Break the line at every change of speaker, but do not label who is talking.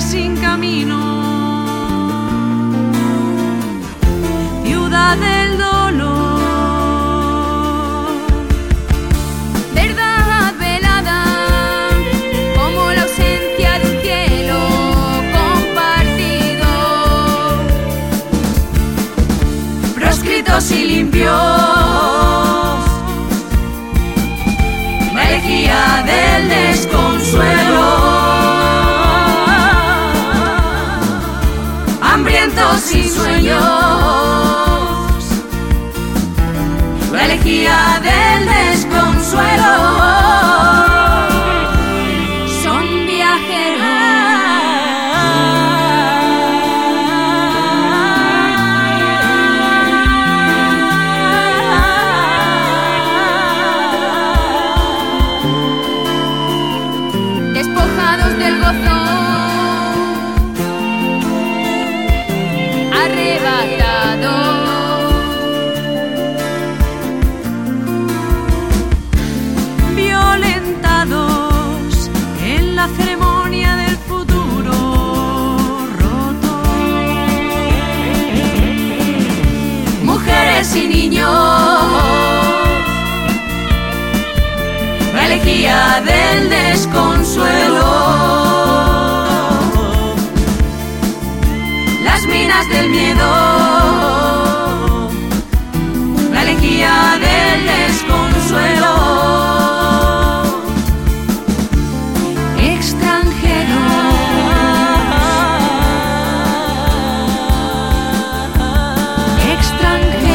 sin camino. Ciudad del dolor.
Verdad velada, como la ausencia de un cielo compartido. Proscritos y limpios, la elegía del Hambrientos sin sueños, la elegía del desconsuelo. Son viajeros. Despojados del gozo, mujeres
y niños. La alegría del desconsuelo. Las
minas del miedo. La alegría del desconsuelo. extranjero. Extranjero.